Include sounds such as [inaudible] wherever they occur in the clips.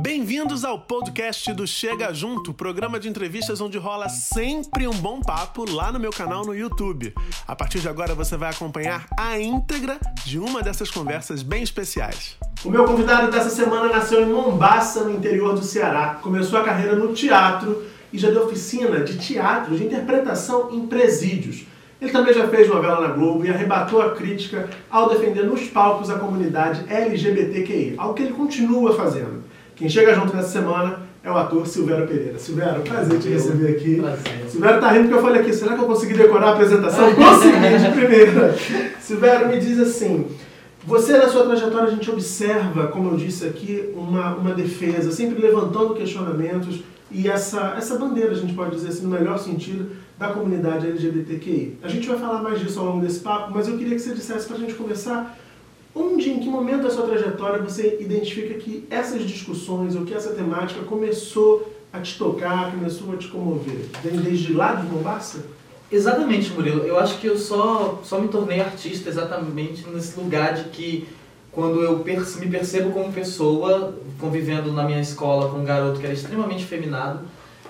Bem-vindos ao podcast do Chega Junto, programa de entrevistas onde rola sempre um bom papo lá no meu canal no YouTube. A partir de agora você vai acompanhar a íntegra de uma dessas conversas bem especiais. O meu convidado dessa semana nasceu em Mombasa, no interior do Ceará. Começou a carreira no teatro e já deu oficina de teatro, de interpretação em presídios. Ele também já fez novela na Globo e arrebatou a crítica ao defender nos palcos a comunidade LGBTQI, algo que ele continua fazendo. Quem chega junto nessa semana é o ator Silvério Pereira. Silvério, prazer te receber aqui. Prazer. Silvério tá rindo porque eu falei aqui, será que eu consegui decorar a apresentação? Consegui de primeira. Silvério, me diz assim, você na sua trajetória a gente observa, como eu disse aqui, uma, uma defesa, sempre levantando questionamentos e essa, essa bandeira, a gente pode dizer assim, no melhor sentido, da comunidade LGBTQI. A gente vai falar mais disso ao longo desse papo, mas eu queria que você dissesse para a gente começar Onde, em que momento da sua trajetória você identifica que essas discussões ou que essa temática começou a te tocar, começou a te comover? Vem desde lá de Mombasa? Exatamente, Murilo. Eu acho que eu só, só me tornei artista exatamente nesse lugar de que quando eu me percebo como pessoa, convivendo na minha escola com um garoto que era extremamente feminado,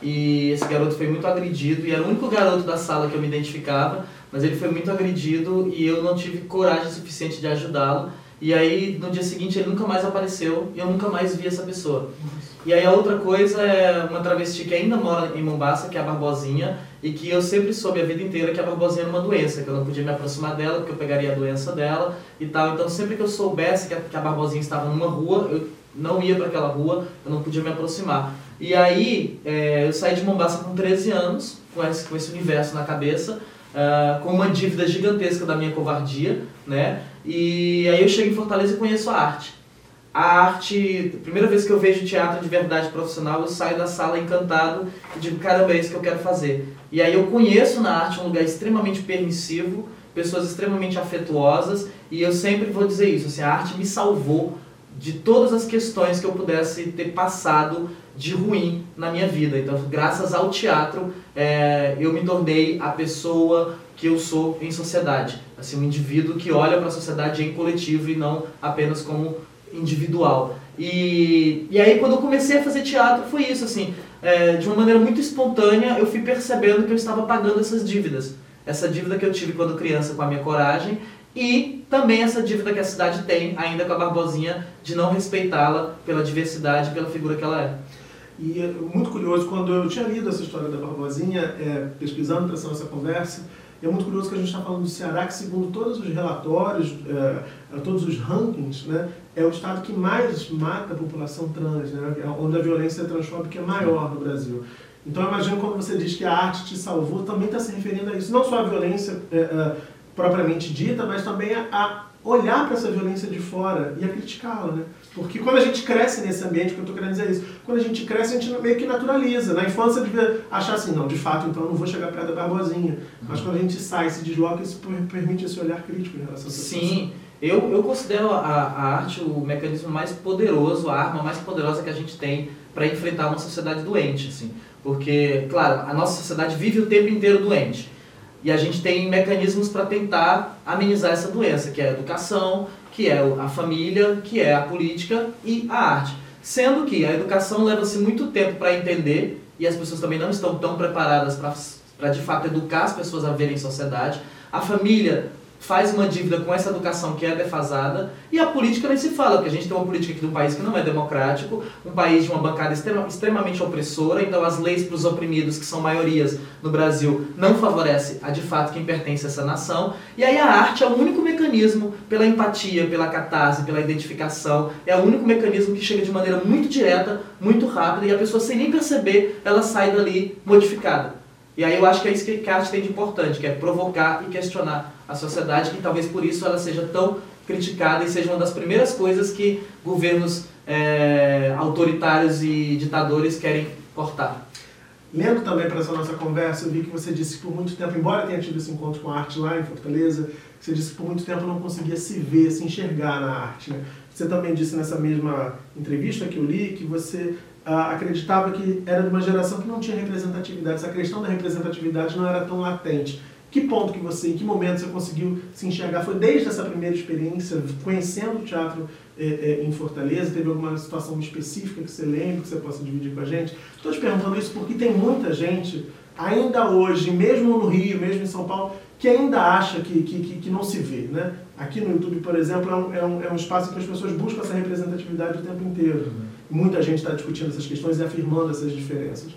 e esse garoto foi muito agredido, e era o único garoto da sala que eu me identificava, mas ele foi muito agredido e eu não tive coragem suficiente de ajudá-lo. E aí, no dia seguinte, ele nunca mais apareceu e eu nunca mais vi essa pessoa. E aí, a outra coisa é uma travesti que ainda mora em Mombasa, que é a Barbosinha, e que eu sempre soube a vida inteira que a Barbosinha era uma doença, que eu não podia me aproximar dela porque eu pegaria a doença dela e tal. Então, sempre que eu soubesse que a, que a Barbosinha estava numa rua, eu não ia para aquela rua, eu não podia me aproximar. E aí, é, eu saí de Mombasa com 13 anos, com esse, com esse universo na cabeça, uh, com uma dívida gigantesca da minha covardia, né? E aí eu chego em Fortaleza e conheço a arte. A arte, primeira vez que eu vejo teatro de verdade profissional, eu saio da sala encantado e digo, caramba, é isso que eu quero fazer. E aí eu conheço na arte um lugar extremamente permissivo, pessoas extremamente afetuosas, e eu sempre vou dizer isso, assim, a arte me salvou de todas as questões que eu pudesse ter passado de ruim na minha vida. Então, graças ao teatro, é, eu me tornei a pessoa que eu sou em sociedade. Assim, um indivíduo que olha para a sociedade em coletivo e não apenas como individual. E, e aí, quando eu comecei a fazer teatro, foi isso, assim, é, de uma maneira muito espontânea, eu fui percebendo que eu estava pagando essas dívidas. Essa dívida que eu tive quando criança com a minha coragem e também essa dívida que a cidade tem ainda com a Barbosinha de não respeitá-la pela diversidade, pela figura que ela é. E é muito curioso, quando eu tinha lido essa história da Barbosinha, é, pesquisando para essa conversa, é muito curioso que a gente está falando do Ceará, que segundo todos os relatórios, é, todos os rankings, né, é o estado que mais mata a população trans, né, é onde a violência transfóbica é maior no Brasil. Então, imagino quando você diz que a arte te salvou, também está se referindo a isso. Não só a violência é, é, propriamente dita, mas também a, olhar para essa violência de fora e a criticá-la, né? Porque quando a gente cresce nesse ambiente, que eu estou querendo dizer isso, quando a gente cresce, a gente meio que naturaliza. Na infância, devia achar assim, não, de fato, então eu não vou chegar perto da Barbosinha. Mas quando a gente sai, se desloca, isso permite esse olhar crítico em relação a essa Sim, eu, eu considero a, a arte o mecanismo mais poderoso, a arma mais poderosa que a gente tem para enfrentar uma sociedade doente, assim. Porque, claro, a nossa sociedade vive o tempo inteiro doente. E a gente tem mecanismos para tentar amenizar essa doença, que é a educação, que é a família, que é a política e a arte. Sendo que a educação leva-se muito tempo para entender e as pessoas também não estão tão preparadas para de fato educar as pessoas a verem sociedade. A família faz uma dívida com essa educação que é defasada, e a política nem se fala, porque a gente tem uma política aqui de um país que não é democrático, um país de uma bancada extrema, extremamente opressora, então as leis para os oprimidos, que são maiorias no Brasil, não favorece a de fato quem pertence a essa nação, e aí a arte é o único mecanismo pela empatia, pela catarse, pela identificação, é o único mecanismo que chega de maneira muito direta, muito rápida, e a pessoa sem nem perceber, ela sai dali modificada. E aí eu acho que é isso que a arte tem de importante, que é provocar e questionar a sociedade, que talvez por isso ela seja tão criticada e seja uma das primeiras coisas que governos é, autoritários e ditadores querem cortar. Lendo também para essa nossa conversa, eu vi que você disse que por muito tempo, embora tenha tido esse encontro com a arte lá em Fortaleza, você disse que por muito tempo não conseguia se ver, se enxergar na arte. Né? Você também disse nessa mesma entrevista que eu li que você ah, acreditava que era de uma geração que não tinha representatividade. Essa questão da representatividade não era tão latente. Que ponto que você, em que momento você conseguiu se enxergar? Foi desde essa primeira experiência, conhecendo o teatro é, é, em Fortaleza? Teve alguma situação específica que você lembra, que você possa dividir com a gente? Estou te perguntando isso porque tem muita gente, ainda hoje, mesmo no Rio, mesmo em São Paulo, que ainda acha que, que, que, não se vê. Né? Aqui no YouTube, por exemplo, é um, é, um, é um espaço em que as pessoas buscam essa representatividade o tempo inteiro. Uhum. Muita gente está discutindo essas questões e afirmando essas diferenças.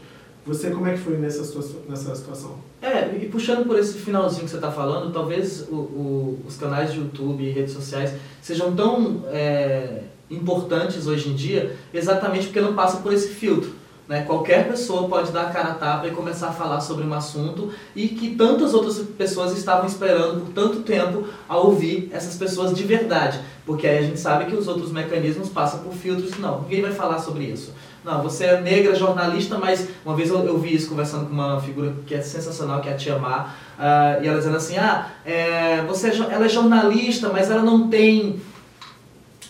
Você, como é que foi nessa situação? Nessa situação? É, e puxando por esse finalzinho que você está falando, talvez o, o, os canais de YouTube e redes sociais sejam tão é, importantes hoje em dia exatamente porque não passam por esse filtro. Né? Qualquer pessoa pode dar a cara a tapa e começar a falar sobre um assunto e que tantas outras pessoas estavam esperando por tanto tempo a ouvir essas pessoas de verdade. Porque aí a gente sabe que os outros mecanismos passam por filtros. Não, ninguém vai falar sobre isso. Não, você é negra, jornalista, mas uma vez eu, eu vi isso conversando com uma figura que é sensacional, que é a Tia Mar, uh, e ela dizendo assim, ah, é, você é, ela é jornalista, mas ela não tem...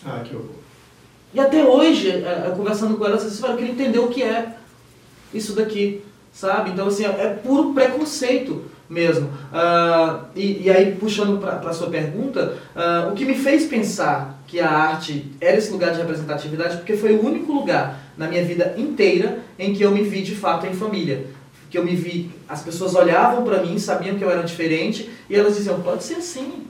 Ah, que horror. E até hoje, é, conversando com ela, você fala, eu queria entender o que é isso daqui, sabe? Então, assim, é, é puro preconceito mesmo. Uh, e, e, aí, puxando para a sua pergunta, uh, o que me fez pensar que a arte era esse lugar de representatividade, porque foi o único lugar na minha vida inteira em que eu me vi de fato em família. Que eu me vi, as pessoas olhavam para mim, sabiam que eu era diferente, e elas diziam: pode ser assim,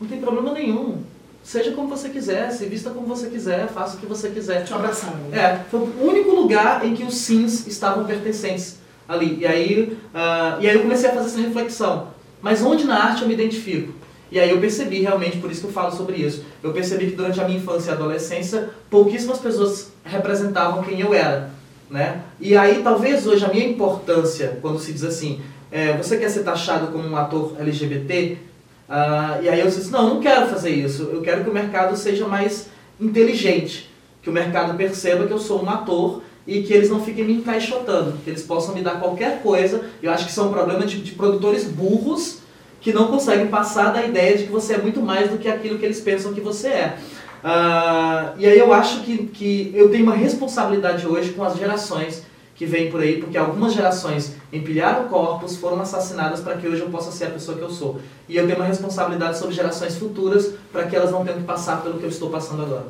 não tem problema nenhum. Seja como você quiser, se vista como você quiser, faça o que você quiser. Te abraçaram. Né? É, foi o único lugar em que os sims estavam pertencentes ali. E aí, uh, e aí eu comecei a fazer essa reflexão. Mas onde na arte eu me identifico? E aí eu percebi realmente, por isso que eu falo sobre isso, eu percebi que durante a minha infância e adolescência, pouquíssimas pessoas representavam quem eu era. Né? E aí talvez hoje a minha importância, quando se diz assim, é, você quer ser taxado como um ator LGBT? Uh, ah, e aí eu disse, não, não quero fazer isso, eu quero que o mercado seja mais inteligente, que o mercado perceba que eu sou um ator e que eles não fiquem me encaixotando, que eles possam me dar qualquer coisa. Eu acho que isso é um problema de, de produtores burros que não conseguem passar da ideia de que você é muito mais do que aquilo que eles pensam que você é. Uh, e aí eu acho que, que eu tenho uma responsabilidade hoje com as gerações que vêm por aí, porque algumas gerações empilharam corpos, foram assassinadas para que hoje eu possa ser a pessoa que eu sou. E eu tenho uma responsabilidade sobre gerações futuras para que elas não tenham que passar pelo que eu estou passando agora.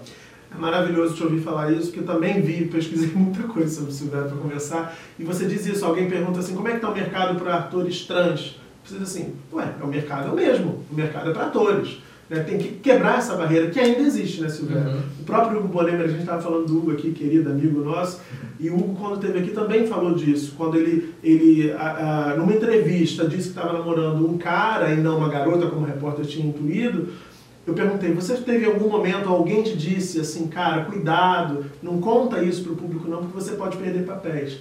É maravilhoso te ouvir falar isso, porque eu também vi, pesquisei [laughs] muita coisa sobre o Silvério para conversar. E você diz isso, alguém pergunta assim, como é que está o mercado para atores trans? Você diz assim, ué, é o mercado é o mesmo, o mercado é para atores. Né? Tem que quebrar essa barreira que ainda existe, né, Silvério? Uhum. O próprio Hugo Bolemer, a gente estava falando do Hugo aqui, querido amigo nosso, e o Hugo, quando esteve aqui, também falou disso. Quando ele, ele a, a, numa entrevista, disse que estava namorando um cara e não uma garota, como o repórter tinha intuído, eu perguntei, você teve algum momento, alguém te disse assim, cara, cuidado, não conta isso para o público não, porque você pode perder papéis.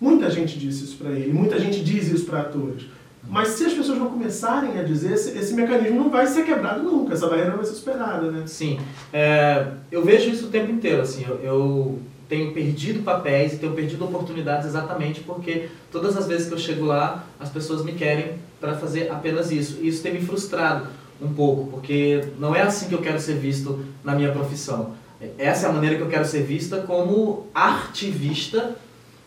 Muita gente disse isso para ele, muita gente diz isso para atores. Mas se as pessoas não começarem a dizer, esse, esse, mecanismo não vai ser quebrado nunca, essa barreira não vai ser superada, né? Sim, é, eu vejo isso o tempo inteiro, assim, eu, eu, tenho perdido papéis e tenho perdido oportunidades exatamente porque todas as vezes que eu chego lá, as pessoas me querem para fazer apenas isso. E isso tem me frustrado, um pouco, porque não é assim que eu quero ser visto na minha profissão. Essa é a maneira que eu quero ser vista como artivista,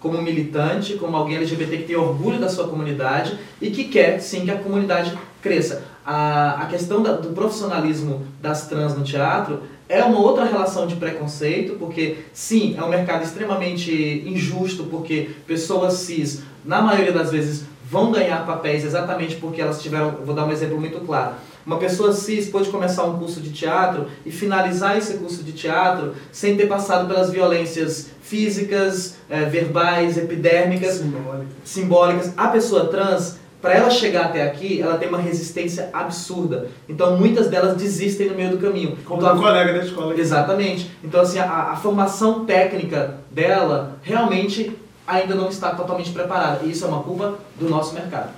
como militante, como alguém LGBT que tem orgulho da sua comunidade e que quer sim que a comunidade cresça. A, a questão da, do profissionalismo das trans no teatro é uma outra relação de preconceito, porque sim, é um mercado extremamente injusto, porque pessoas cis, na maioria das vezes, vão ganhar papéis exatamente porque elas tiveram, vou dar um exemplo muito claro, uma pessoa cis pode começar um curso de teatro e finalizar esse curso de teatro sem ter passado pelas violências físicas, é, verbais, epidérmicas, simbólicas. simbólicas. A pessoa trans, para ela chegar até aqui, ela tem uma resistência absurda. Então muitas delas desistem no meio do caminho. Como então, a colega da escola. Aqui. Exatamente. Então assim, a, a formação técnica dela realmente ainda não está totalmente preparada. E isso é uma culpa do nosso mercado.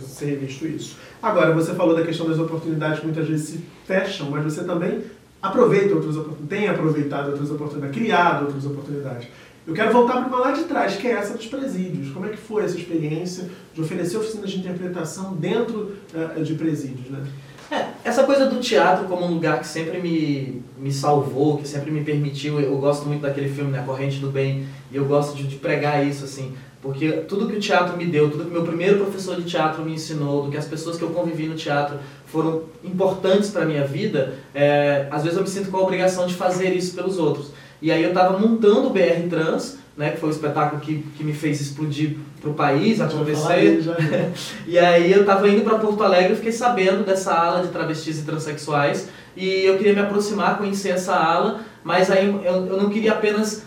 Ser revisto isso. Agora, você falou da questão das oportunidades que muitas vezes se fecham, mas você também aproveita outras oportunidades, tem aproveitado outras oportunidades, criado outras oportunidades. Eu quero voltar para uma lá de trás, que é essa dos presídios. Como é que foi essa experiência de oferecer oficinas de interpretação dentro uh, de presídios, né? É, essa coisa do teatro como um lugar que sempre me, me salvou, que sempre me permitiu, eu gosto muito daquele filme, né, Corrente do Bem, e eu gosto de, de pregar isso, assim, porque tudo que o teatro me deu, tudo que meu primeiro professor de teatro me ensinou, do que as pessoas que eu convivi no teatro foram importantes para minha vida, é, às vezes eu me sinto com a obrigação de fazer isso pelos outros. E aí eu estava montando o BR Trans, né, que foi o espetáculo que, que me fez explodir para o país, acontecer. [laughs] e aí eu estava indo para Porto Alegre e fiquei sabendo dessa ala de travestis e transexuais e eu queria me aproximar, conhecer essa ala, mas aí eu, eu não queria apenas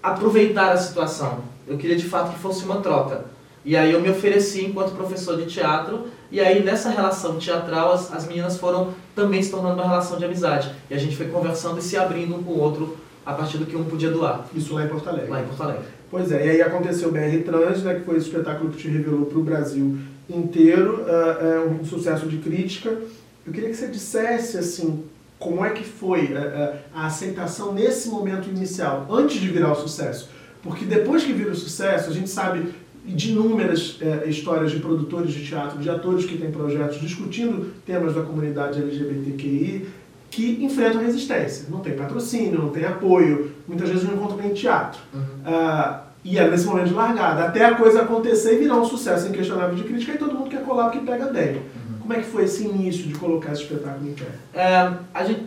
aproveitar a situação, eu queria de fato que fosse uma troca. E aí eu me ofereci enquanto professor de teatro, e aí nessa relação teatral as, as meninas foram também se tornando uma relação de amizade. E a gente foi conversando e se abrindo um com o outro a partir do que um podia doar. Isso lá em Porto Alegre. Lá em Porto Alegre. Pois é, e aí aconteceu o BR Trans, né, que foi esse espetáculo que te revelou para o Brasil inteiro, uh, um sucesso de crítica. Eu queria que você dissesse, assim, como é que foi uh, a aceitação nesse momento inicial, antes de virar o sucesso. Porque depois que vira o sucesso, a gente sabe de inúmeras histórias de produtores de teatro, de atores que têm projetos discutindo temas da comunidade LGBTQI, que enfrentam resistência. Não tem patrocínio, não tem apoio, muitas vezes não encontram nem teatro. Uhum. Uh, e é nesse momento de largada, até a coisa acontecer e virar um sucesso inquestionável de crítica e todo mundo quer colar porque pega bem. Uhum. Como é que foi esse início de colocar esse espetáculo em pé? É, a gente,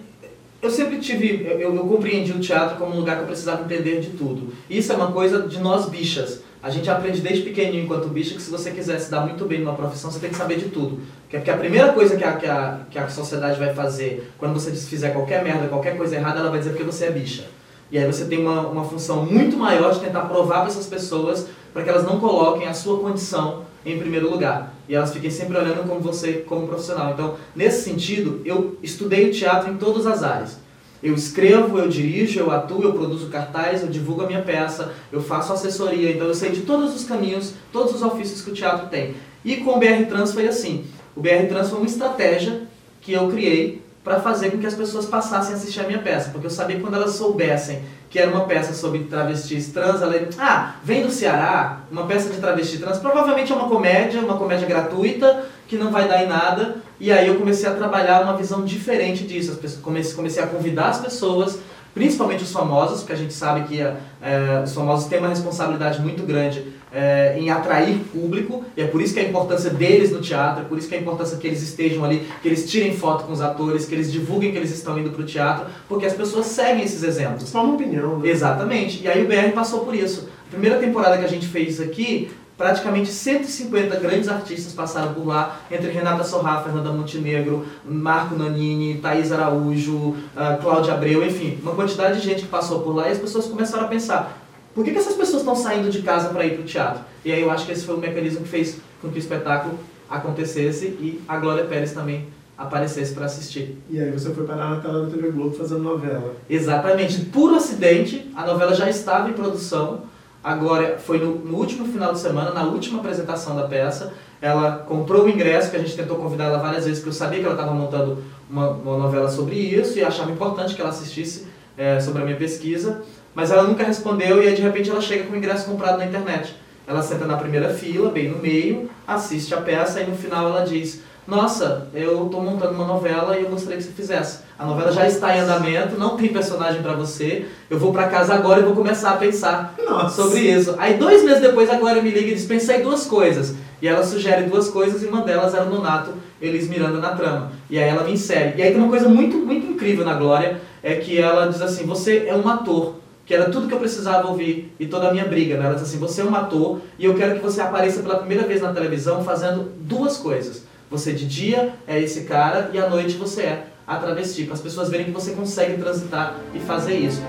eu sempre tive, eu, eu compreendi o teatro como um lugar que eu precisava entender de tudo. Isso é uma coisa de nós bichas. A gente aprende desde pequenininho enquanto bicho que se você quiser se dar muito bem numa profissão, você tem que saber de tudo. Porque a primeira coisa que a, que a, que a sociedade vai fazer quando você fizer qualquer merda, qualquer coisa errada, ela vai dizer porque você é bicha. E aí você tem uma, uma função muito maior de tentar provar para essas pessoas para que elas não coloquem a sua condição em primeiro lugar. E elas fiquem sempre olhando como você como profissional. Então, nesse sentido, eu estudei o teatro em todas as áreas. Eu escrevo, eu dirijo, eu atuo, eu produzo cartaz, eu divulgo a minha peça, eu faço assessoria, então eu sei de todos os caminhos, todos os ofícios que o teatro tem. E com o BR Trans foi assim. O BR Trans foi uma estratégia que eu criei para fazer com que as pessoas passassem a assistir a minha peça, porque eu sabia que quando elas soubessem que era uma peça sobre travestis trans, ela ah, vem do Ceará, uma peça de travesti trans, provavelmente é uma comédia, uma comédia gratuita, que não vai dar em nada, e aí eu comecei a trabalhar uma visão diferente disso, comecei, comecei a convidar as pessoas principalmente os famosos, porque a gente sabe que é, os famosos têm uma responsabilidade muito grande é, em atrair público, e é por isso que a importância deles no teatro, é por isso que a importância que eles estejam ali, que eles tirem foto com os atores, que eles divulguem que eles estão indo para o teatro, porque as pessoas seguem esses exemplos. Só uma opinião. Né? Exatamente. E aí o BR passou por isso. A primeira temporada que a gente fez aqui, praticamente 150 grandes artistas passaram por lá, entre Renata Sorrá, Fernanda Montenegro, Marco Nanini, Thaís Araújo, uh, Cláudia Abreu, enfim, uma quantidade de gente que passou por lá e as pessoas começaram a pensar, por que, que essas pessoas estão saindo de casa para ir para o teatro? E aí eu acho que esse foi o mecanismo que fez com que o espetáculo acontecesse e a Glória Pérez também aparecesse para assistir. E aí você foi parar na tela da TV Globo fazendo novela. Exatamente. Por acidente, a novela já estava em produção, Agora, foi no, no, último final de semana, na última apresentação da peça, ela comprou o ingresso, que a gente tentou convidar ela várias vezes, porque eu sabia que ela estava montando uma, uma, novela sobre isso e achava importante que ela assistisse é, sobre a minha pesquisa, mas ela nunca respondeu e aí de repente ela chega com o ingresso comprado na internet. Ela senta na primeira fila, bem no meio, assiste a peça e no final ela diz: Nossa, eu estou montando uma novela e eu gostaria que você fizesse. A novela já está em andamento, não tem personagem para você. Eu vou para casa agora e vou começar a pensar Nossa. sobre isso. Aí dois meses depois a Glória me liga e diz: pensei duas coisas. E ela sugere duas coisas e uma delas era o Nonato Elis Miranda na trama. E aí ela me insere. E aí tem uma coisa muito, muito incrível na Glória, é que ela diz assim, você é um ator, que era tudo que eu precisava ouvir e toda a minha briga. Né? Ela diz assim, você um ator e eu quero que você apareça pela primeira vez na televisão fazendo duas coisas. Você de dia é esse cara e à noite você é a travesti, para as pessoas verem que você consegue transitar e fazer isso.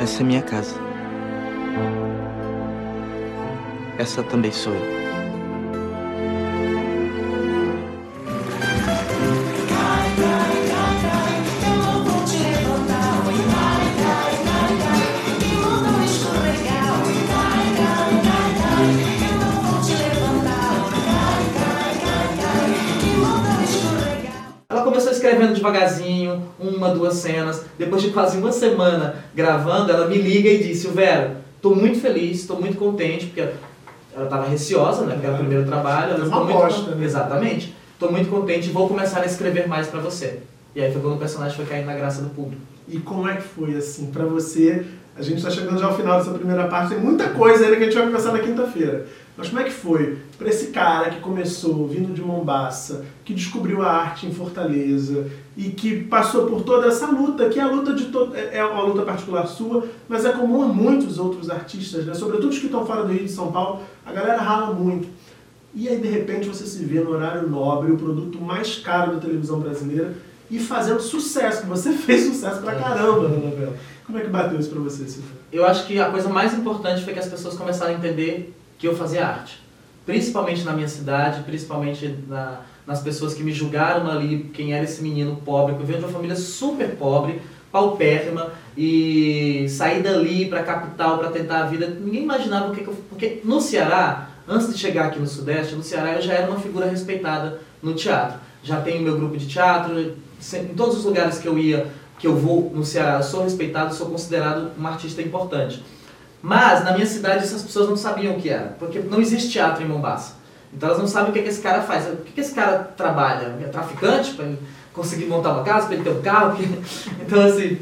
Essa é minha casa. Essa também sou eu. Escrevendo devagarzinho, uma, duas cenas. Depois de quase uma semana gravando, ela me liga e disse: Vera, estou muito feliz, estou muito contente, porque ela estava receosa, né? Porque era o primeiro trabalho. Ela uma muito... aposta, né? Exatamente. tô muito contente e vou começar a escrever mais para você. E aí foi quando o personagem foi caindo na graça do público. E como é que foi, assim, para você? A gente está chegando já ao final dessa primeira parte, tem muita coisa ainda que a gente vai conversar na quinta-feira. Mas como é que foi para esse cara que começou vindo de Mombasa, que descobriu a arte em Fortaleza e que passou por toda essa luta, que é a luta de é, é uma luta particular sua, mas é comum a muitos outros artistas, né? sobretudo os que estão fora do Rio de São Paulo, a galera rala muito. E aí de repente você se vê no horário nobre, o produto mais caro da televisão brasileira, e fazendo sucesso, que você [laughs] fez sucesso pra caramba na novela. Como é que bateu isso pra você, Silvio? Eu acho que a coisa mais importante foi que as pessoas começaram a entender que eu fazia arte. Principalmente na minha cidade, principalmente na, nas pessoas que me julgaram ali, quem era esse menino pobre, que eu venho de uma família super pobre, paupérrima, e sair dali para a capital para tentar a vida. Ninguém imaginava o que, que eu. Porque no Ceará, antes de chegar aqui no Sudeste, no Ceará eu já era uma figura respeitada no teatro. Já tenho meu grupo de teatro, em todos os lugares que eu ia, que eu vou no Ceará, eu sou respeitado, sou considerado um artista importante. Mas na minha cidade essas pessoas não sabiam o que era, porque não existe teatro em Mombasa. Então elas não sabem o que, é que esse cara faz. O que, é que esse cara trabalha? É traficante para ele conseguir montar uma casa, para ele ter um carro? [laughs] Então assim,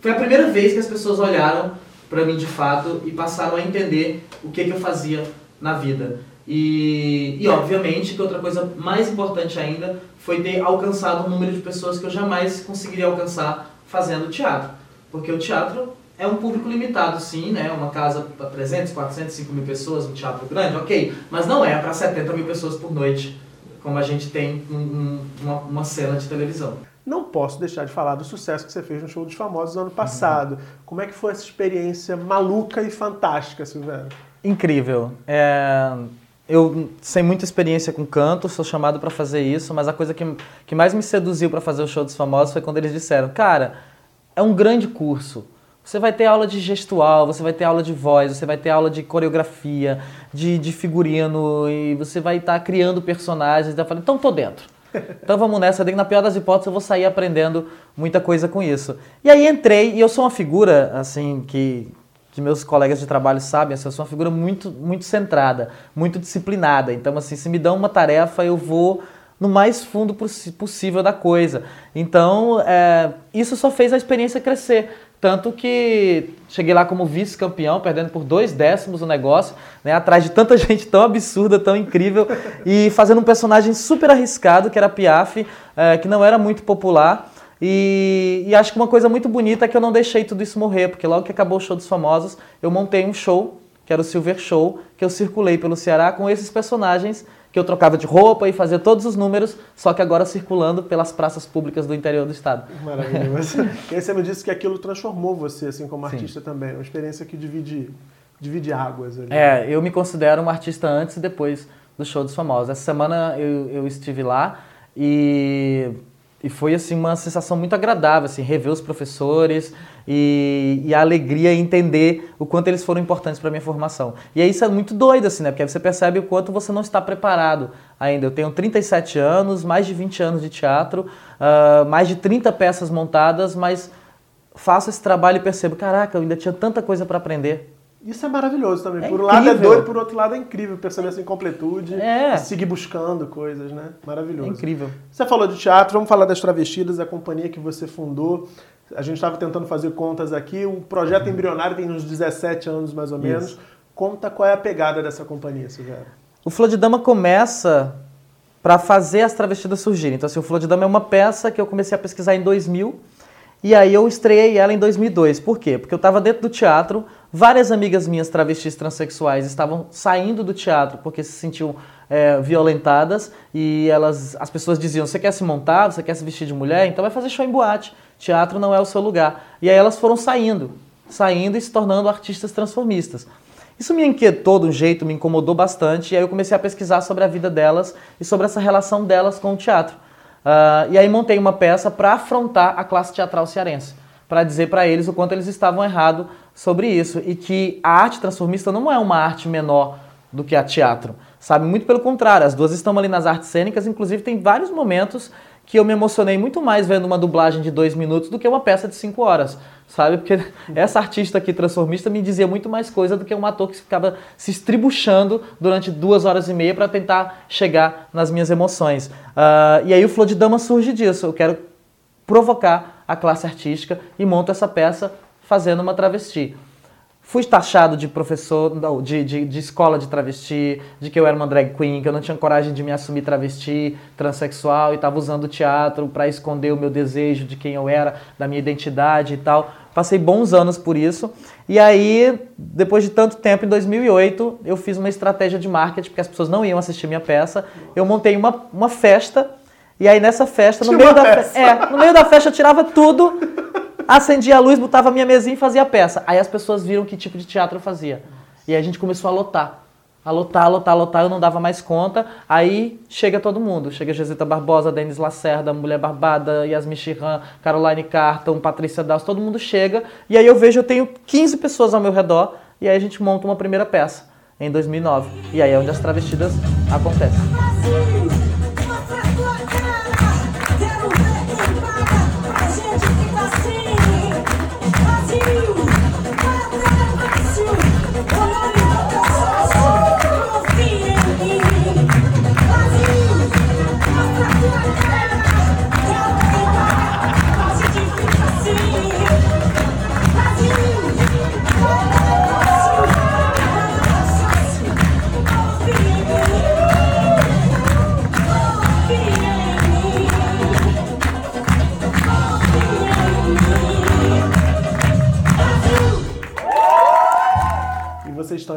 foi a primeira vez que as pessoas olharam para mim de fato e passaram a entender o que, que eu fazia na vida. E, e obviamente que outra coisa mais importante ainda foi ter alcançado um número de pessoas que eu jamais conseguiria alcançar fazendo teatro. Porque o teatro é um público limitado, sim, né? Uma casa para 300, 400, 5 mil pessoas, um teatro grande, ok. Mas não é para 70 mil pessoas por noite, como a gente tem um, uma, uma cena de televisão. Não posso deixar de falar do sucesso que você fez no Show dos Famosos ano passado. Uhum. Como é que foi essa experiência maluca e fantástica, Silvério? Incrível. É... Eu, sem muita experiência com canto, sou chamado para fazer isso, mas a coisa que, que mais me seduziu para fazer o Show dos Famosos foi quando eles disseram, cara, é um grande curso, você vai ter aula de gestual, você vai ter aula de voz, você vai ter aula de coreografia, de, de figurino, e você vai estar tá criando personagens. Eu falei, então tô dentro. [laughs] Então vamos nessa, na pior das hipóteses eu vou sair aprendendo muita coisa com isso. E aí entrei, e eu sou uma figura, assim, que, que meus colegas de trabalho sabem, assim, eu sou uma figura muito, muito centrada, muito disciplinada. Então, assim, se me dão uma tarefa, eu vou no mais fundo possível da coisa. Então, é, isso só fez a experiência crescer. Tanto que cheguei lá como vice-campeão, perdendo por dois décimos o negócio, né, atrás de tanta [laughs] gente tão absurda, tão incrível, e fazendo um personagem super arriscado, que era Piaf, é, que não era muito popular. E, e, acho que uma coisa muito bonita é que eu não deixei tudo isso morrer, porque logo que acabou o show dos famosos, eu montei um show, que era o Silver Show, que eu circulei pelo Ceará com esses personagens que eu trocava de roupa e fazia todos os números, só que agora circulando pelas praças públicas do interior do estado. Maravilhoso. [laughs] e aí você me disse que aquilo transformou você, assim, como artista Sim. também. Uma experiência que divide, divide águas. Ali. É, eu me considero um artista antes e depois do Show dos Famosos. Essa semana eu, eu estive lá e e foi assim uma sensação muito agradável, assim, rever os professores e, e a alegria em entender o quanto eles foram importantes para minha formação. E aí isso é muito doido, assim, né? Porque você percebe o quanto você não está preparado ainda. Eu tenho 37 anos, mais de 20 anos de teatro, uh, mais de 30 peças montadas, mas faço esse trabalho e percebo, caraca, eu ainda tinha tanta coisa para aprender. Isso é maravilhoso também. É por um lado é doido, por outro lado é incrível perceber essa incompletude é. seguir buscando coisas, né? Maravilhoso. É incrível. Você falou de teatro, vamos falar das Travestidas, a companhia que você fundou. A gente estava tentando fazer contas aqui. O projeto embrionário tem uns 17 anos mais ou menos. Isso. Conta qual é a pegada dessa companhia, Silvério. O Flor de Dama começa para fazer as travestidas surgirem. Então, assim, o Flor de Dama é uma peça que eu comecei a pesquisar em 2000 e aí eu estreiei ela em 2002. Por quê? Porque eu estava dentro do teatro, várias amigas minhas travestis transexuais estavam saindo do teatro porque se sentiam é, violentadas e elas, as pessoas diziam: você quer se montar, você quer se vestir de mulher, então vai fazer show em boate. Teatro não é o seu lugar. E aí elas foram saindo, saindo e se tornando artistas transformistas. Isso me inquietou de um jeito, me incomodou bastante, e aí eu comecei a pesquisar sobre a vida delas e sobre essa relação delas com o teatro. Uh, e aí montei uma peça para afrontar a classe teatral cearense, para dizer para eles o quanto eles estavam errados sobre isso e que a arte transformista não é uma arte menor do que a teatro, sabe? Muito pelo contrário, as duas estão ali nas artes cênicas, inclusive tem vários momentos que eu me emocionei muito mais vendo uma dublagem de dois minutos do que uma peça de cinco horas, sabe? Porque [laughs] essa artista aqui, transformista, me dizia muito mais coisa do que um ator que ficava se estribuchando durante duas horas e meia para tentar chegar nas minhas emoções. Uh, e aí o Flor de Dama surge disso. Eu quero provocar a classe artística e monto essa peça fazendo uma travesti. Fui taxado de professor, de, de, de, escola de travesti, de que eu era uma drag queen, que eu não tinha coragem de me assumir travesti, transexual e estava usando o teatro para esconder o meu desejo de quem eu era, da minha identidade e tal. Passei bons anos por isso. E aí, depois de tanto tempo, em 2008, eu fiz uma estratégia de marketing, porque as pessoas não iam assistir minha peça. Eu montei uma, uma festa, e aí nessa festa, no meio, da fe... é, no meio da festa, eu tirava tudo acendia a luz, botava a minha mesinha e fazia a peça. Aí as pessoas viram que tipo de teatro eu fazia. E a gente começou a lotar. A lotar, a lotar, a lotar, eu não dava mais conta. Aí chega todo mundo. Chega Gesita Barbosa, Denis Lacerda, Mulher Barbada, Yasmin Chirran, Caroline Carton, Patrícia Daus, todo mundo chega. E aí eu vejo, eu tenho 15 pessoas ao meu redor. E aí a gente monta uma primeira peça, em 2009. E aí é onde as travestidas acontecem.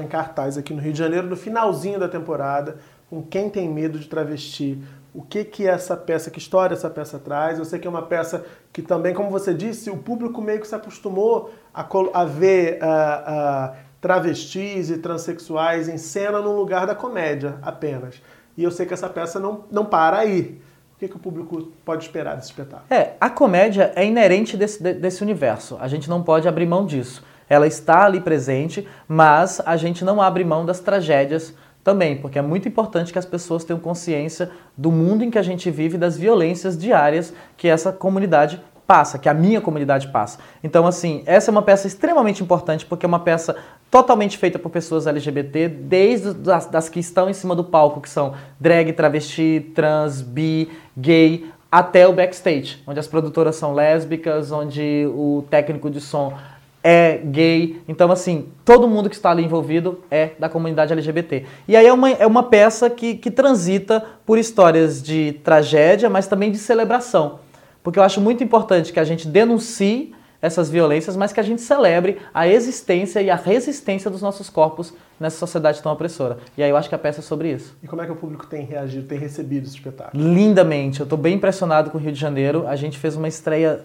Cartaz aqui no Rio de Janeiro, no finalzinho da temporada, com Quem Tem Medo de Travesti. O que, que é essa peça, que história essa peça traz? Eu sei que é uma peça que também, como você disse, o público meio que se acostumou a, a ver travestis e transexuais em cena no lugar da comédia apenas. E eu sei que essa peça não, não para aí. O que, que o público pode esperar desse espetáculo? É, a comédia é inerente desse, desse universo. A gente não pode abrir mão disso ela está ali presente, mas a gente não abre mão das tragédias também, porque é muito importante que as pessoas tenham consciência do mundo em que a gente vive, das violências diárias que essa comunidade passa, que a minha comunidade passa. Então, assim, essa é uma peça extremamente importante porque é uma peça totalmente feita por pessoas LGBT, desde das, das que estão em cima do palco, que são drag, travesti, trans, bi, gay, até o backstage, onde as produtoras são lésbicas, onde o técnico de som é gay. Então, assim, todo mundo que está ali envolvido é da comunidade LGBT. E aí é uma, é uma peça que, que transita por histórias de tragédia, mas também de celebração. Porque eu acho muito importante que a gente denuncie essas violências, mas que a gente celebre a existência e a resistência dos nossos corpos nessa sociedade tão opressora. E aí eu acho que a peça é sobre isso. E como é que o público tem reagido, tem recebido esse espetáculo? Lindamente. Eu estou bem impressionado com o Rio de Janeiro. A gente fez uma estreia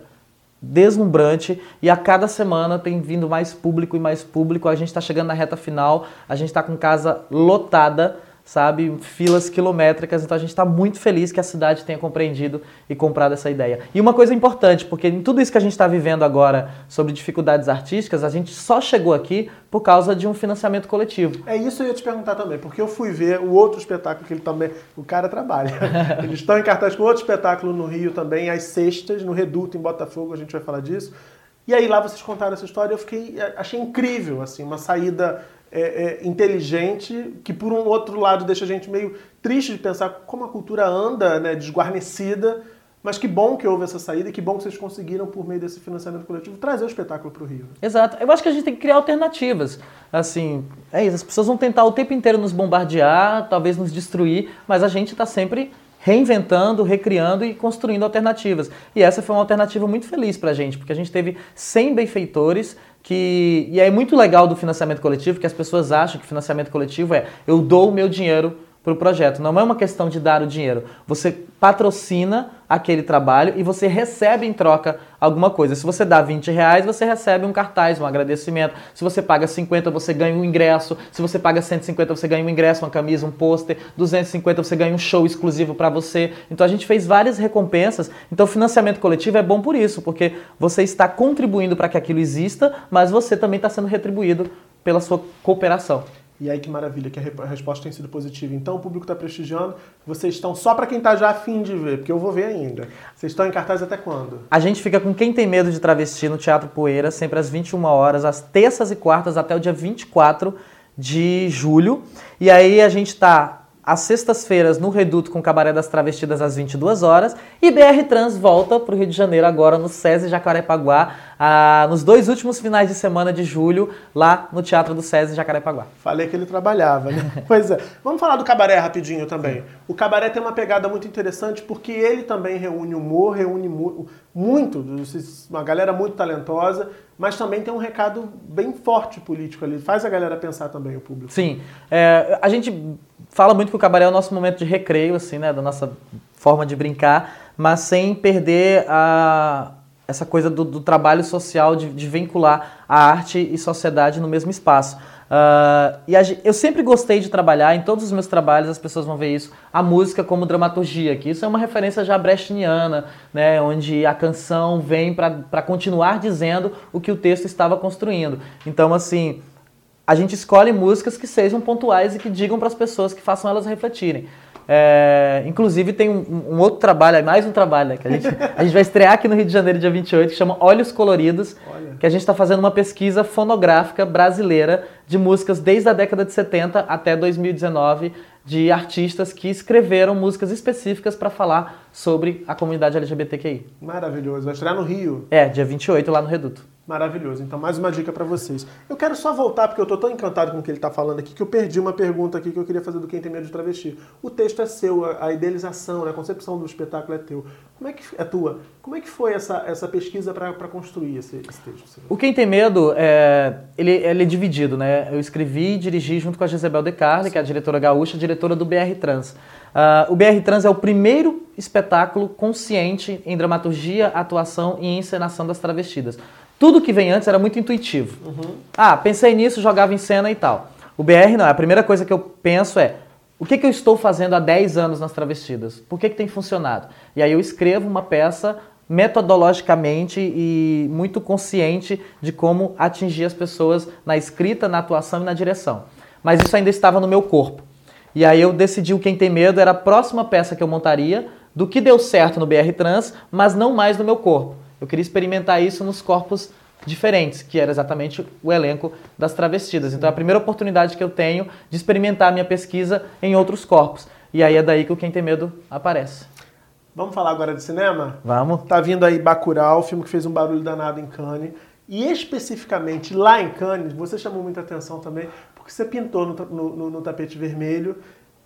deslumbrante e a cada semana tem vindo mais público e mais público. A gente está chegando na reta final, a gente está com casa lotada sabe? Filas quilométricas. Então a gente está muito feliz que a cidade tenha compreendido e comprado essa ideia. E uma coisa importante, porque em tudo isso que a gente está vivendo agora sobre dificuldades artísticas, a gente só chegou aqui por causa de um financiamento coletivo. É isso eu ia te perguntar também, porque eu fui ver o outro espetáculo que ele também. O cara trabalha. [laughs] Eles estão em cartaz com outro espetáculo no Rio também, às sextas, no Reduto, em Botafogo, a gente vai falar disso. E aí lá vocês contaram essa história, eu fiquei achei incrível, assim, uma saída é, é, inteligente, que por um outro lado deixa a gente meio triste de pensar como a cultura anda, né, desguarnecida, mas que bom que houve essa saída e que bom que vocês conseguiram, por meio desse financiamento coletivo, trazer o espetáculo para o Rio. Exato. Eu acho que a gente tem que criar alternativas. Assim, é isso. As pessoas vão tentar o tempo inteiro nos bombardear, talvez nos destruir, mas a gente está sempre reinventando, recriando e construindo alternativas. E essa foi uma alternativa muito feliz para a gente, porque a gente teve 100 benfeitores que e é muito legal do financiamento coletivo que as pessoas acham que financiamento coletivo é eu dou o meu dinheiro para o projeto. Não é uma questão de dar o dinheiro. Você patrocina aquele trabalho e você recebe em troca alguma coisa. Se você dá 20 reais, você recebe um cartaz, um agradecimento. Se você paga 50, você ganha um ingresso. Se você paga 150, você ganha um ingresso, uma camisa, um pôster. 250, você ganha um show exclusivo para você. Então a gente fez várias recompensas. Então o financiamento coletivo é bom por isso, porque você está contribuindo para que aquilo exista, mas você também está sendo retribuído pela sua cooperação. E aí que maravilha, que a re- a resposta tem sido positiva. Então o público está prestigiando. Vocês estão só para quem está já afim de ver, porque eu vou ver ainda. Vocês estão em cartaz até quando? A gente fica com Quem Tem Medo de Travesti no Teatro Poeira, sempre às 21 horas, às terças e quartas até o dia 24 de julho. E aí a gente tá às sextas-feiras no Reduto com Cabaré das Travestidas às 22 horas. E BR Trans volta para o Rio de Janeiro agora no SESI Jacarepaguá, ah, nos dois últimos finais de semana de julho, lá no Teatro do SESI Jacarepaguá. Falei que ele trabalhava, né? [laughs] pois é. Vamos falar do cabaré rapidinho também. O cabaré tem uma pegada muito interessante porque ele também reúne humor, reúne mu- muito, uma galera muito talentosa, mas também tem um recado bem forte político ali. Faz a galera pensar também, o público. Sim, é, a gente fala muito que o cabaré é o nosso momento de recreio, assim, né, da nossa forma de brincar, mas sem perder a, essa coisa do, do trabalho social, de, de vincular a arte e sociedade no mesmo espaço. Ah, e a eu sempre gostei de trabalhar, em todos os meus trabalhos as pessoas vão ver isso, a música como dramaturgia, que isso é uma referência já brechtiana, né, onde a canção vem para continuar dizendo o que o texto estava construindo. Então, assim, a gente escolhe músicas que sejam pontuais e que digam para as pessoas, que façam elas refletirem. É, inclusive tem um, um outro trabalho, mais um trabalho, né, que a gente, a gente vai estrear aqui no Rio de Janeiro dia 28, que chama Olhos Coloridos, Olha. que a gente está fazendo uma pesquisa fonográfica brasileira de músicas desde a década de 70 até 2019, de artistas que escreveram músicas específicas para falar sobre a comunidade LGBTQI. Maravilhoso. Vai estrear no Rio. É, dia 28 lá no Reduto. Maravilhoso. Então, mais uma dica pra vocês. Eu quero só voltar, porque eu tô tão encantado com o que ele tá falando aqui, que eu perdi uma pergunta aqui que eu queria fazer do Quem Tem Medo de Travesti. O texto é seu, a a idealização, né, a concepção do espetáculo é teu. Como é que é tua? Como é que foi essa, essa pesquisa pra construir esse, esse texto? O Quem Tem Medo, é, ele, ele é dividido, né? Eu escrevi e dirigi junto com a Gisabel De Carli, que é a diretora gaúcha, diretora do BR Trans. Ah, o BR Trans é o primeiro espetáculo consciente em dramaturgia, atuação e encenação das travestidas. Tudo que vem antes era muito intuitivo. Ah, pensei nisso, jogava em cena e tal. O BR não, a primeira coisa que eu penso é o que, que eu estou fazendo há 10 anos nas travestidas? Por que, que tem funcionado? E aí eu escrevo uma peça metodologicamente e muito consciente de como atingir as pessoas na escrita, na atuação e na direção. Mas isso ainda estava no meu corpo. E aí eu decidi o Quem Tem Medo era a próxima peça que eu montaria, do que deu certo no BR Trans, mas não mais no meu corpo. Eu queria experimentar isso nos corpos diferentes, que era exatamente o elenco das travestidas. Então é a primeira oportunidade que eu tenho de experimentar a minha pesquisa em outros corpos. E aí é daí que o Quem Tem Medo aparece. Vamos falar agora de cinema? Vamos? Tá vindo aí Bacurau, o filme que fez um barulho danado em Cannes. E especificamente lá em Cannes, você chamou muita atenção também, porque você pintou no- no- no tapete vermelho,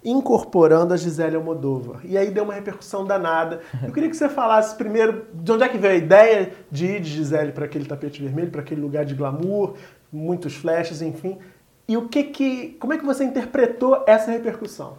incorporando a Gisele Almodóvar. E aí deu uma repercussão danada. Eu queria que você falasse primeiro de onde é que veio a ideia de ir de Gisele para aquele tapete vermelho, para aquele lugar de glamour, muitos flashes, enfim. E o que que, como é que você interpretou essa repercussão?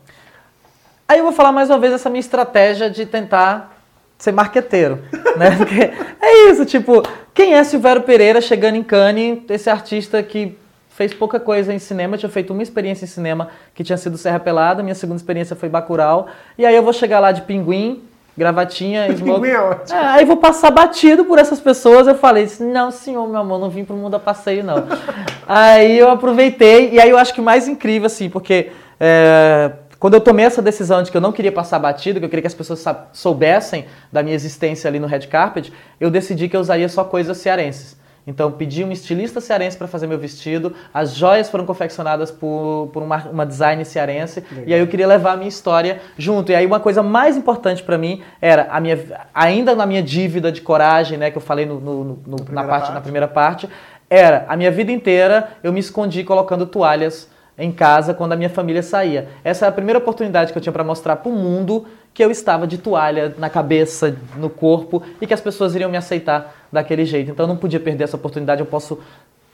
Aí eu vou falar mais uma vez essa minha estratégia de tentar ser marqueteiro, [laughs] né? Porque é isso, tipo, quem é Silvério Pereira chegando em Cannes, esse artista que fez pouca coisa em cinema, tinha feito uma experiência em cinema que tinha sido Serra Pelada, minha segunda experiência foi Bacurau, e aí eu vou chegar lá de pinguim, gravatinha, [laughs] smoke. Pinguim é ótimo. É, aí vou passar batido por essas pessoas. Eu falei, não, senhor, meu amor, não vim pro mundo a passeio, não. [laughs] aí eu aproveitei, e aí eu acho que o mais incrível, assim, porque é, quando eu tomei essa decisão de que eu não queria passar batido, que eu queria que as pessoas soubessem da minha existência ali no Red Carpet, eu decidi que eu usaria só coisas cearenses. Então, pedi um estilista cearense para fazer meu vestido, as joias foram confeccionadas por, por uma, uma design cearense, e aí eu queria levar a minha história junto. E aí uma coisa mais importante para mim era, a minha, ainda na minha dívida de coragem, né, que eu falei no, no- no- na, primeira parte, parte. na primeira parte, era, a minha vida inteira eu me escondi colocando toalhas em casa quando a minha família saía. Essa é a primeira oportunidade que eu tinha para mostrar para o mundo que eu estava de toalha na cabeça, no corpo e que as pessoas iriam me aceitar daquele jeito. Então eu não podia perder essa oportunidade. Eu posso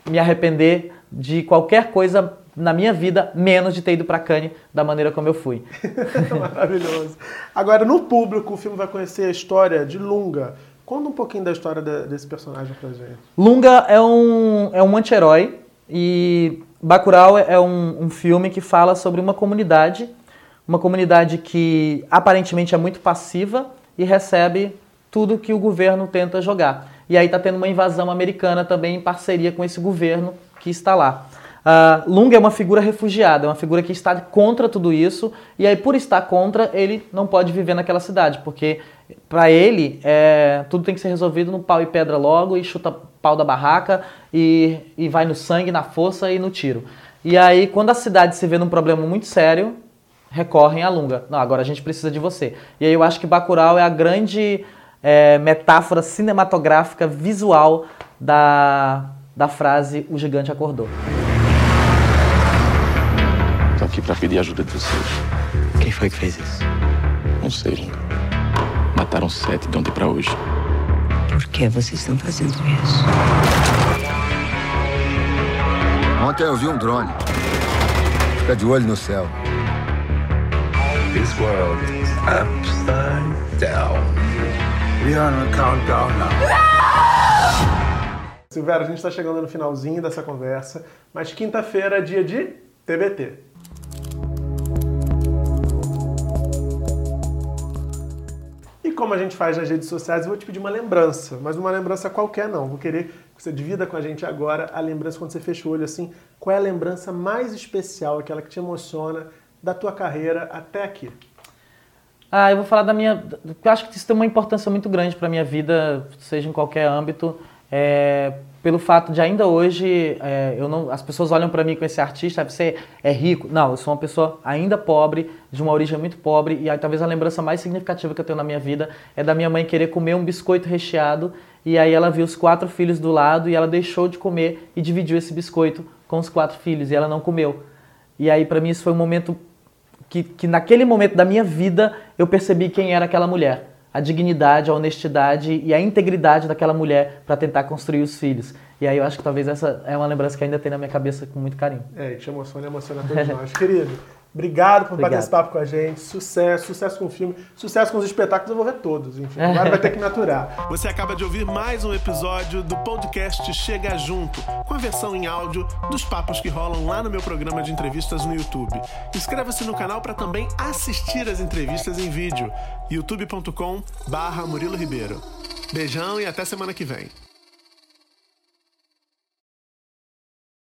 me arrepender de qualquer coisa na minha vida, menos de ter ido para Cannes da maneira como eu fui. [laughs] Maravilhoso. Agora, no público, o filme vai conhecer a história de Lunga. Conta um pouquinho da história desse personagem pra gente. Lunga é um, é um anti-herói e Bacurau é um, um filme que fala sobre uma comunidade, uma comunidade que aparentemente é muito passiva e recebe tudo que o governo tenta jogar. E aí está tendo uma invasão americana também em parceria com esse governo que está lá. Uh, Lunga é uma figura refugiada, é uma figura que está contra tudo isso, e aí, por estar contra, ele não pode viver naquela cidade, porque para ele é, tudo tem que ser resolvido no pau e pedra logo, e chuta pau da barraca, e, e vai no sangue, na força e no tiro. E aí, quando a cidade se vê num problema muito sério, recorrem a Lunga. Não, agora a gente precisa de você. E aí eu acho que Bacurau é a grande é, metáfora cinematográfica, visual da, da frase O Gigante Acordou. Tô aqui pra pedir ajuda de vocês. Quem foi que fez isso? Não sei, Lunga. Mataram sete de ontem pra hoje. Por que vocês estão fazendo isso? Ontem eu vi um drone. Fica de olho no céu. This world is upside down. We are on a countdown now. Silvério, a gente está chegando no finalzinho dessa conversa, mas quinta-feira é dia de TBT. Como a gente faz nas redes sociais, eu vou te pedir uma lembrança, mas uma lembrança qualquer não. Vou querer que você divida com a gente agora a lembrança quando você fecha o olho assim. Qual é a lembrança mais especial, aquela que te emociona da tua carreira até aqui? Ah, eu vou falar da minha. Eu acho que isso tem uma importância muito grande para minha vida, seja em qualquer âmbito. É, pelo fato de ainda hoje é, eu não, as pessoas olham para mim com esse artista, você é rico. Não, eu sou uma pessoa ainda pobre, de uma origem muito pobre, e aí, talvez a lembrança mais significativa que eu tenho na minha vida é da minha mãe querer comer um biscoito recheado, e aí ela viu os quatro filhos do lado e ela deixou de comer e dividiu esse biscoito com os quatro filhos, e ela não comeu. E aí, para mim, isso foi um momento que, que naquele momento da minha vida eu percebi quem era aquela mulher. A dignidade, a honestidade e a integridade daquela mulher para tentar construir os filhos. E aí eu acho que talvez essa é uma lembrança que ainda tem na minha cabeça com muito carinho. É, te emociona emociona todos nós. Querido, Obrigado por bater esse papo com a gente. Sucesso, sucesso com o filme, sucesso com os espetáculos. Eu vou ver todos, enfim. [laughs] Agora vai ter que me aturar. Você acaba de ouvir mais um episódio do podcast Chega Junto, com a versão em áudio dos papos que rolam lá no meu programa de entrevistas no YouTube. Inscreva-se no canal para também assistir as entrevistas em vídeo. youtube.com/barra Murilo Ribeiro. Beijão e até semana que vem.